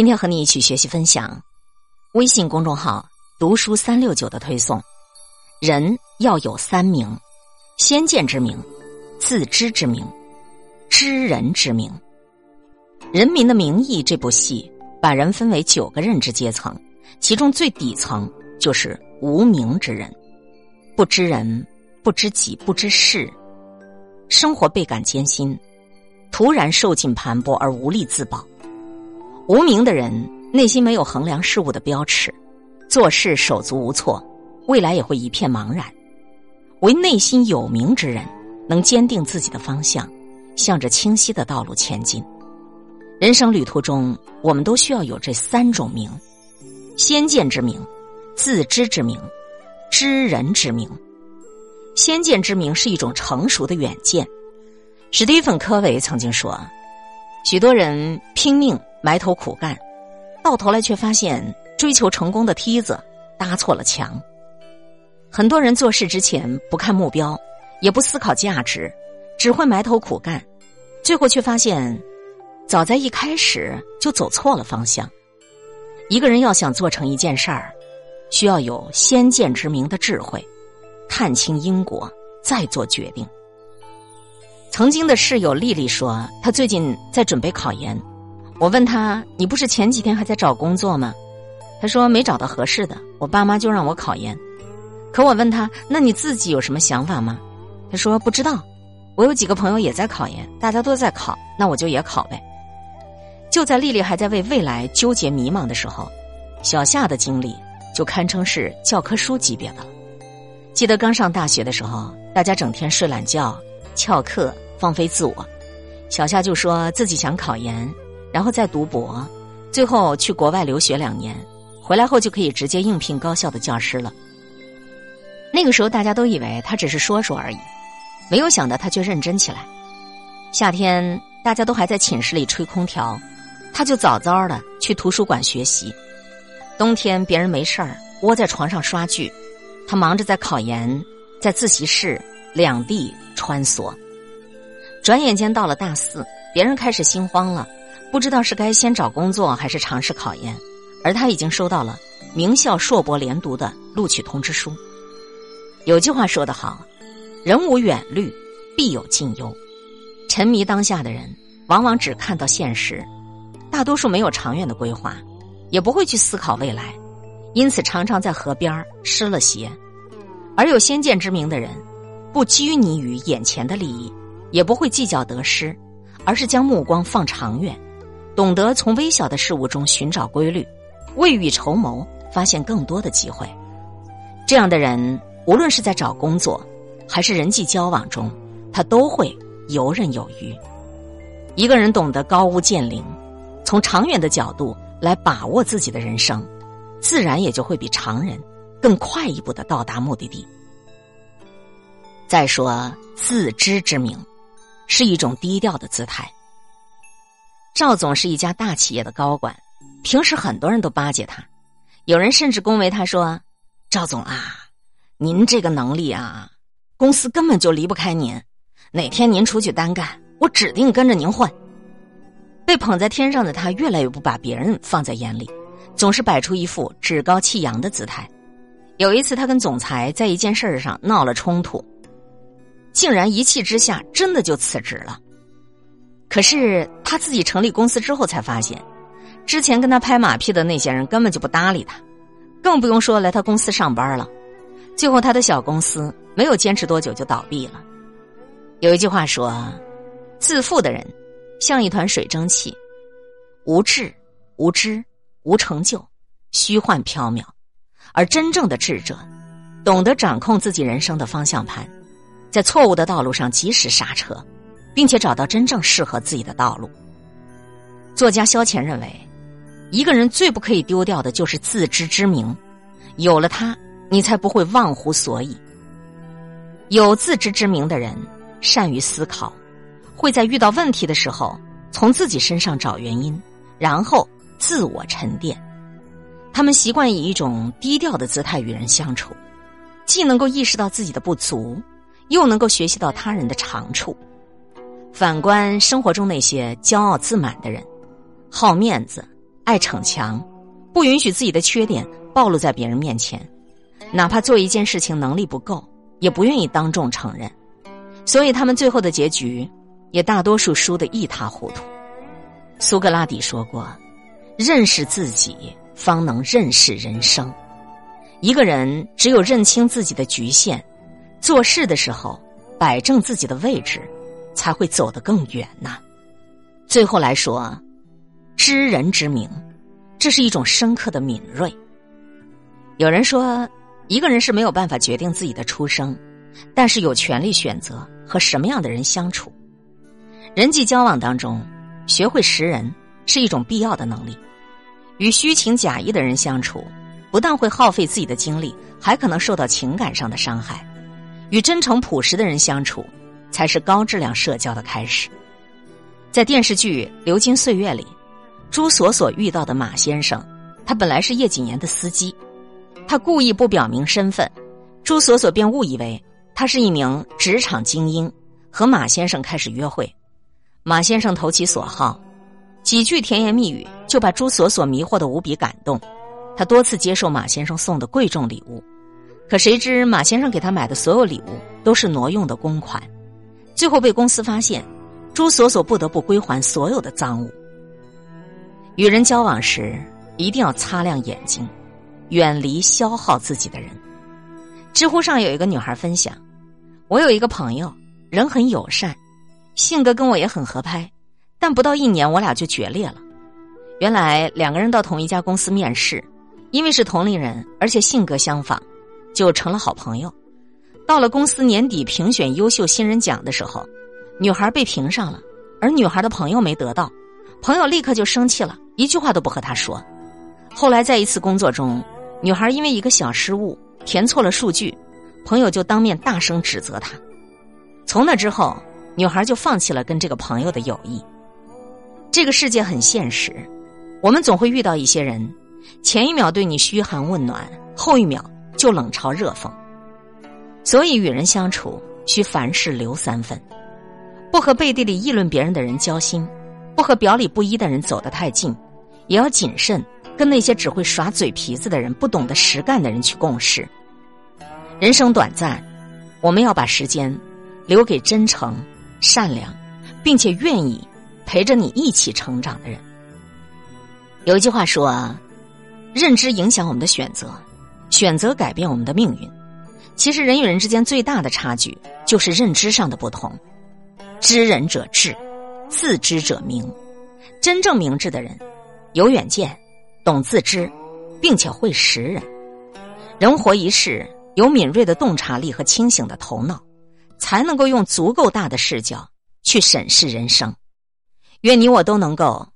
今天和你一起学习分享，微信公众号“读书三六九”的推送。人要有三名：先见之明、自知之明、知人之明。《人民的名义》这部戏把人分为九个认知阶层，其中最底层就是无名之人，不知人、不知己、不知事，生活倍感艰辛，突然受尽盘剥而无力自保。无名的人内心没有衡量事物的标尺，做事手足无措，未来也会一片茫然。唯内心有名之人，能坚定自己的方向，向着清晰的道路前进。人生旅途中，我们都需要有这三种名：先见之明、自知之明、知人之明。先见之明是一种成熟的远见。史蒂芬·科维曾经说：“许多人拼命。”埋头苦干，到头来却发现追求成功的梯子搭错了墙。很多人做事之前不看目标，也不思考价值，只会埋头苦干，最后却发现早在一开始就走错了方向。一个人要想做成一件事儿，需要有先见之明的智慧，看清因果，再做决定。曾经的室友丽丽说，她最近在准备考研。我问她：“你不是前几天还在找工作吗？”她说：“没找到合适的，我爸妈就让我考研。”可我问她：“那你自己有什么想法吗？”她说：“不知道。我有几个朋友也在考研，大家都在考，那我就也考呗。”就在丽丽还在为未来纠结迷茫的时候，小夏的经历就堪称是教科书级别的了。记得刚上大学的时候，大家整天睡懒觉、翘课、放飞自我，小夏就说自己想考研。然后再读博，最后去国外留学两年，回来后就可以直接应聘高校的教师了。那个时候大家都以为他只是说说而已，没有想到他却认真起来。夏天大家都还在寝室里吹空调，他就早早的去图书馆学习。冬天别人没事儿窝在床上刷剧，他忙着在考研，在自习室两地穿梭。转眼间到了大四，别人开始心慌了。不知道是该先找工作还是尝试考研，而他已经收到了名校硕博连读的录取通知书。有句话说得好：“人无远虑，必有近忧。”沉迷当下的人，往往只看到现实，大多数没有长远的规划，也不会去思考未来，因此常常在河边失了鞋。而有先见之明的人，不拘泥于眼前的利益，也不会计较得失，而是将目光放长远。懂得从微小的事物中寻找规律，未雨绸缪，发现更多的机会。这样的人，无论是在找工作，还是人际交往中，他都会游刃有余。一个人懂得高屋建瓴，从长远的角度来把握自己的人生，自然也就会比常人更快一步的到达目的地。再说自知之明，是一种低调的姿态。赵总是一家大企业的高管，平时很多人都巴结他，有人甚至恭维他说：“赵总啊，您这个能力啊，公司根本就离不开您。哪天您出去单干，我指定跟着您混。”被捧在天上的他，越来越不把别人放在眼里，总是摆出一副趾高气扬的姿态。有一次，他跟总裁在一件事上闹了冲突，竟然一气之下真的就辞职了。可是他自己成立公司之后才发现，之前跟他拍马屁的那些人根本就不搭理他，更不用说来他公司上班了。最后他的小公司没有坚持多久就倒闭了。有一句话说：“自负的人像一团水蒸气，无志、无知、无成就，虚幻缥缈；而真正的智者，懂得掌控自己人生的方向盘，在错误的道路上及时刹车。”并且找到真正适合自己的道路。作家萧乾认为，一个人最不可以丢掉的就是自知之明，有了它，你才不会忘乎所以。有自知之明的人，善于思考，会在遇到问题的时候，从自己身上找原因，然后自我沉淀。他们习惯以一种低调的姿态与人相处，既能够意识到自己的不足，又能够学习到他人的长处。反观生活中那些骄傲自满的人，好面子、爱逞强，不允许自己的缺点暴露在别人面前，哪怕做一件事情能力不够，也不愿意当众承认。所以他们最后的结局，也大多数输得一塌糊涂。苏格拉底说过：“认识自己，方能认识人生。”一个人只有认清自己的局限，做事的时候摆正自己的位置，才会走得更远呐。最后来说，知人之明，这是一种深刻的敏锐。有人说，一个人是没有办法决定自己的出生，但是有权利选择和什么样的人相处。人际交往当中，学会识人是一种必要的能力。与虚情假意的人相处。不但会耗费自己的精力，还可能受到情感上的伤害。与真诚朴实的人相处，才是高质量社交的开始。在电视剧《流金岁月》里，朱锁锁遇到的马先生，他本来是叶谨言的司机，他故意不表明身份，朱锁锁便误以为他是一名职场精英，和马先生开始约会。马先生投其所好，几句甜言蜜语就把朱锁锁迷惑的无比感动。他多次接受马先生送的贵重礼物，可谁知马先生给他买的所有礼物都是挪用的公款，最后被公司发现，朱锁锁不得不归还所有的赃物。与人交往时一定要擦亮眼睛，远离消耗自己的人。知乎上有一个女孩分享：“我有一个朋友，人很友善，性格跟我也很合拍，但不到一年我俩就决裂了。原来两个人到同一家公司面试。”因为是同龄人，而且性格相仿，就成了好朋友。到了公司年底评选优秀新人奖的时候，女孩被评上了，而女孩的朋友没得到，朋友立刻就生气了，一句话都不和她说。后来在一次工作中，女孩因为一个小失误填错了数据，朋友就当面大声指责她。从那之后，女孩就放弃了跟这个朋友的友谊。这个世界很现实，我们总会遇到一些人。前一秒对你嘘寒问暖，后一秒就冷嘲热讽。所以与人相处需凡事留三分，不和背地里议论别人的人交心，不和表里不一的人走得太近，也要谨慎跟那些只会耍嘴皮子的人、不懂得实干的人去共事。人生短暂，我们要把时间留给真诚、善良，并且愿意陪着你一起成长的人。有一句话说。认知影响我们的选择，选择改变我们的命运。其实人与人之间最大的差距就是认知上的不同。知人者智，自知者明。真正明智的人，有远见，懂自知，并且会识人。人活一世，有敏锐的洞察力和清醒的头脑，才能够用足够大的视角去审视人生。愿你我都能够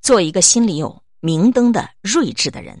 做一个心里有。明灯的睿智的人，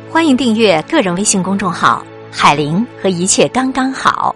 欢迎订阅个人微信公众号“海玲”和一切刚刚好。